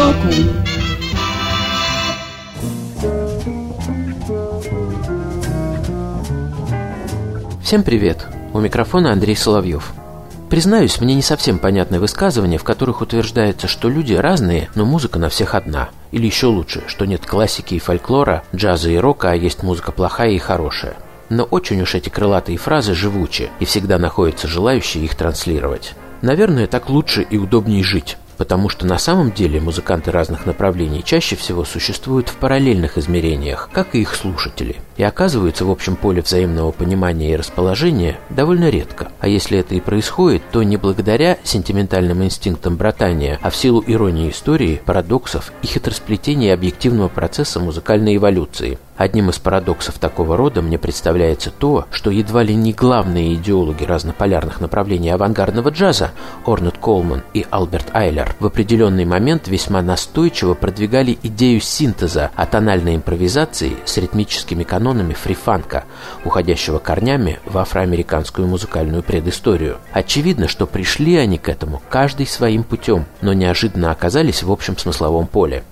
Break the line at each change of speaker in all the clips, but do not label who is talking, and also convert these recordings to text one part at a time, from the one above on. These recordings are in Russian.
Сбоку
Всем привет! У микрофона Андрей Соловьев. Признаюсь, мне не совсем понятны высказывания, в которых утверждается, что люди разные, но музыка на всех одна. Или еще лучше, что нет классики и фольклора, джаза и рока, а есть музыка плохая и хорошая. Но очень уж эти крылатые фразы живучи, и всегда находятся желающие их транслировать. Наверное, так лучше и удобнее жить потому что на самом деле музыканты разных направлений чаще всего существуют в параллельных измерениях, как и их слушатели, и оказываются в общем поле взаимного понимания и расположения довольно редко. А если это и происходит, то не благодаря сентиментальным инстинктам братания, а в силу иронии истории, парадоксов и хитросплетения объективного процесса музыкальной эволюции – Одним из парадоксов такого рода мне представляется то, что едва ли не главные идеологи разнополярных направлений авангардного джаза Орнет Колман и Альберт Айлер в определенный момент весьма настойчиво продвигали идею синтеза атональной импровизации с ритмическими канонами фрифанка, уходящего корнями в афроамериканскую музыкальную предысторию. Очевидно, что пришли они к этому каждый своим путем, но неожиданно оказались в общем смысловом поле.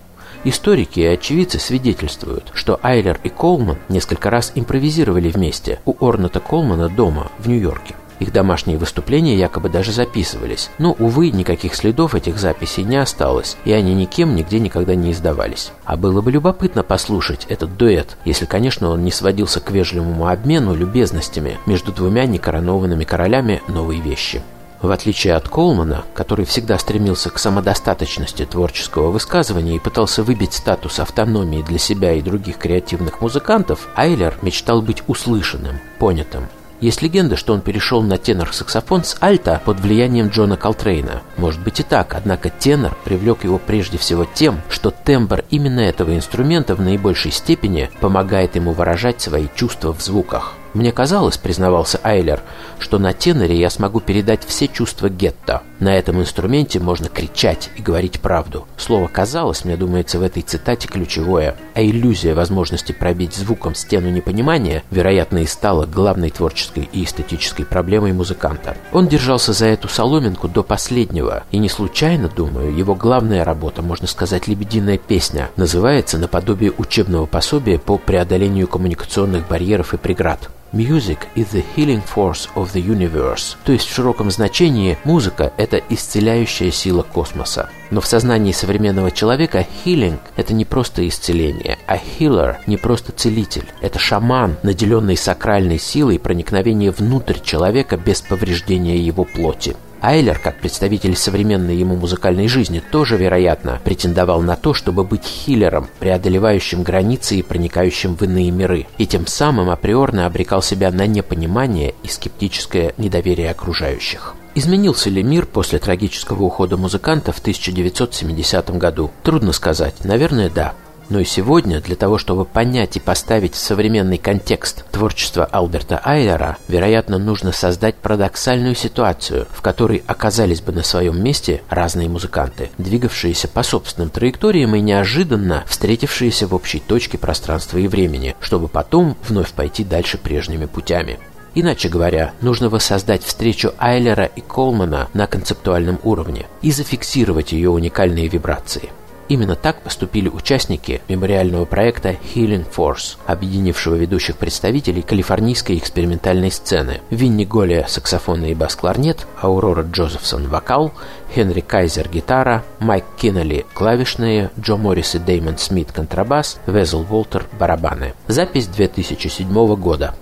Историки и очевидцы свидетельствуют, что Айлер и Колман несколько раз импровизировали вместе у Орната Колмана дома в Нью-Йорке. Их домашние выступления якобы даже записывались, но, увы, никаких следов этих записей не осталось, и они никем нигде никогда не издавались. А было бы любопытно послушать этот дуэт, если, конечно, он не сводился к вежливому обмену любезностями между двумя некоронованными королями новой вещи. В отличие от Колмана, который всегда стремился к самодостаточности творческого высказывания и пытался выбить статус автономии для себя и других креативных музыкантов, Айлер мечтал быть услышанным, понятым. Есть легенда, что он перешел на тенор-саксофон с альта под влиянием Джона Колтрейна. Может быть и так, однако тенор привлек его прежде всего тем, что тембр именно этого инструмента в наибольшей степени помогает ему выражать свои чувства в звуках. Мне казалось, признавался Айлер, что на теноре я смогу передать все чувства гетто. На этом инструменте можно кричать и говорить правду. Слово «казалось» мне думается в этой цитате ключевое, а иллюзия возможности пробить звуком стену непонимания, вероятно, и стала главной творческой и эстетической проблемой музыканта. Он держался за эту соломинку до последнего, и не случайно, думаю, его главная работа, можно сказать, «Лебединая песня», называется наподобие учебного пособия по преодолению коммуникационных барьеров и преград. Music is the healing force of the universe. То есть в широком значении музыка – это исцеляющая сила космоса. Но в сознании современного человека healing – это не просто исцеление, а healer – не просто целитель. Это шаман, наделенный сакральной силой проникновения внутрь человека без повреждения его плоти. Айлер, как представитель современной ему музыкальной жизни, тоже, вероятно, претендовал на то, чтобы быть хиллером, преодолевающим границы и проникающим в иные миры, и тем самым априорно обрекал себя на непонимание и скептическое недоверие окружающих. Изменился ли мир после трагического ухода музыканта в 1970 году? Трудно сказать. Наверное, да. Но и сегодня, для того, чтобы понять и поставить в современный контекст творчество Альберта Айлера, вероятно, нужно создать парадоксальную ситуацию, в которой оказались бы на своем месте разные музыканты, двигавшиеся по собственным траекториям и неожиданно встретившиеся в общей точке пространства и времени, чтобы потом вновь пойти дальше прежними путями. Иначе говоря, нужно воссоздать встречу Айлера и Колмана на концептуальном уровне и зафиксировать ее уникальные вибрации. Именно так поступили участники мемориального проекта Healing Force, объединившего ведущих представителей калифорнийской экспериментальной сцены. Винни Голия – саксофонный и бас-кларнет, Аурора Джозефсон – вокал, Хенри Кайзер – гитара, Майк Киннелли – клавишные, Джо Моррис и Дэймон Смит – контрабас, Везел Волтер – барабаны. Запись 2007 года.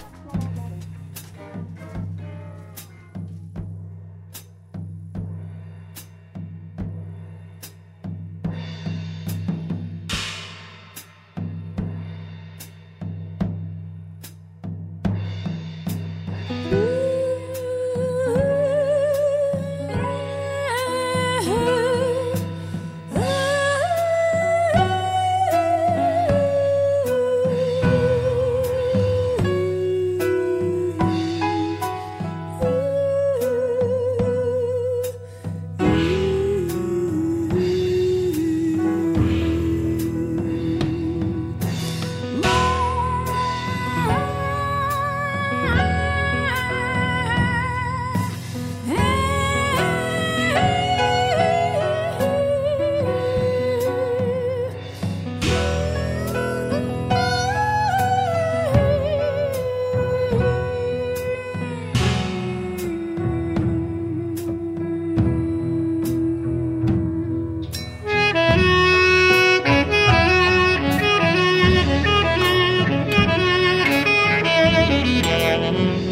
Mm-hmm.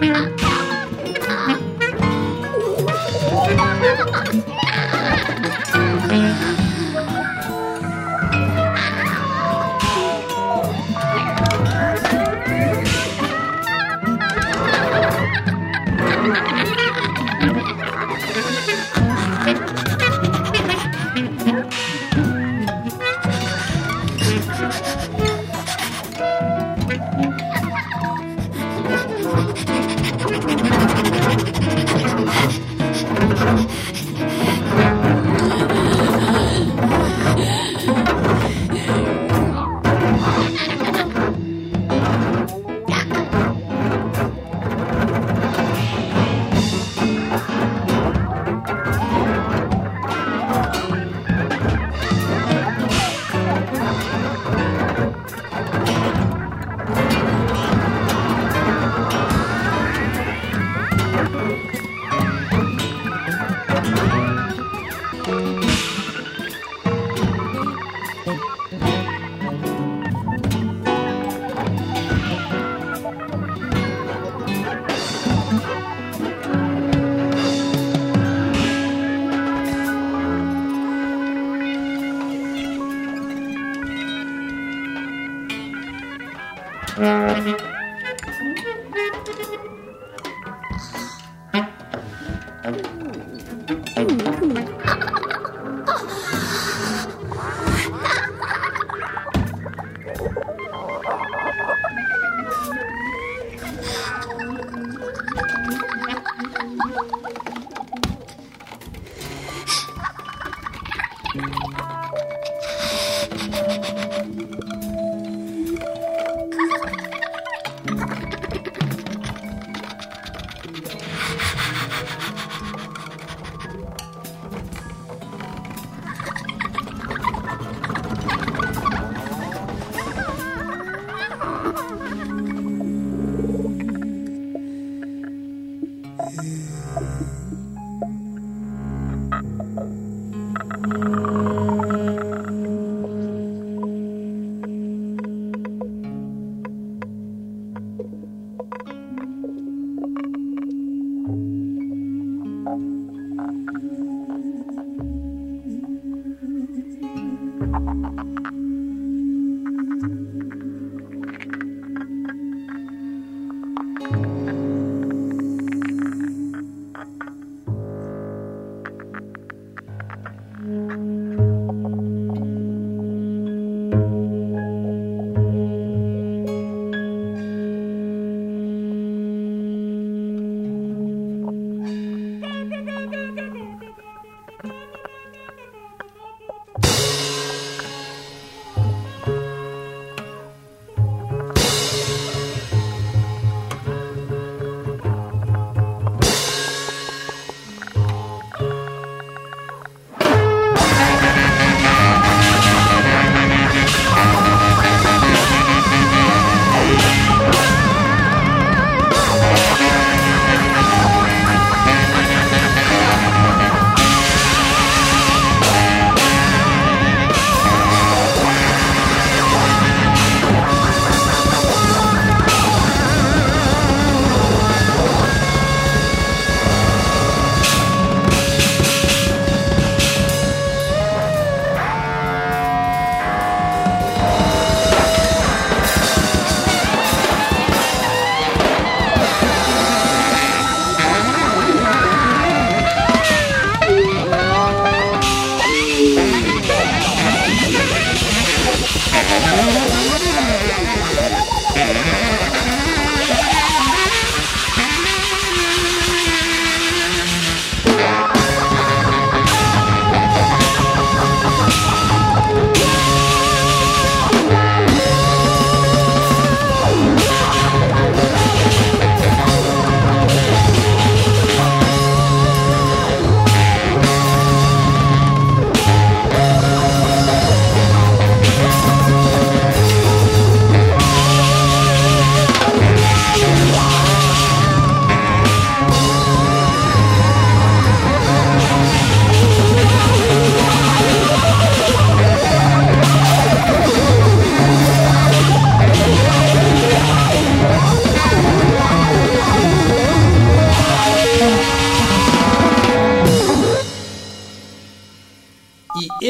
明了。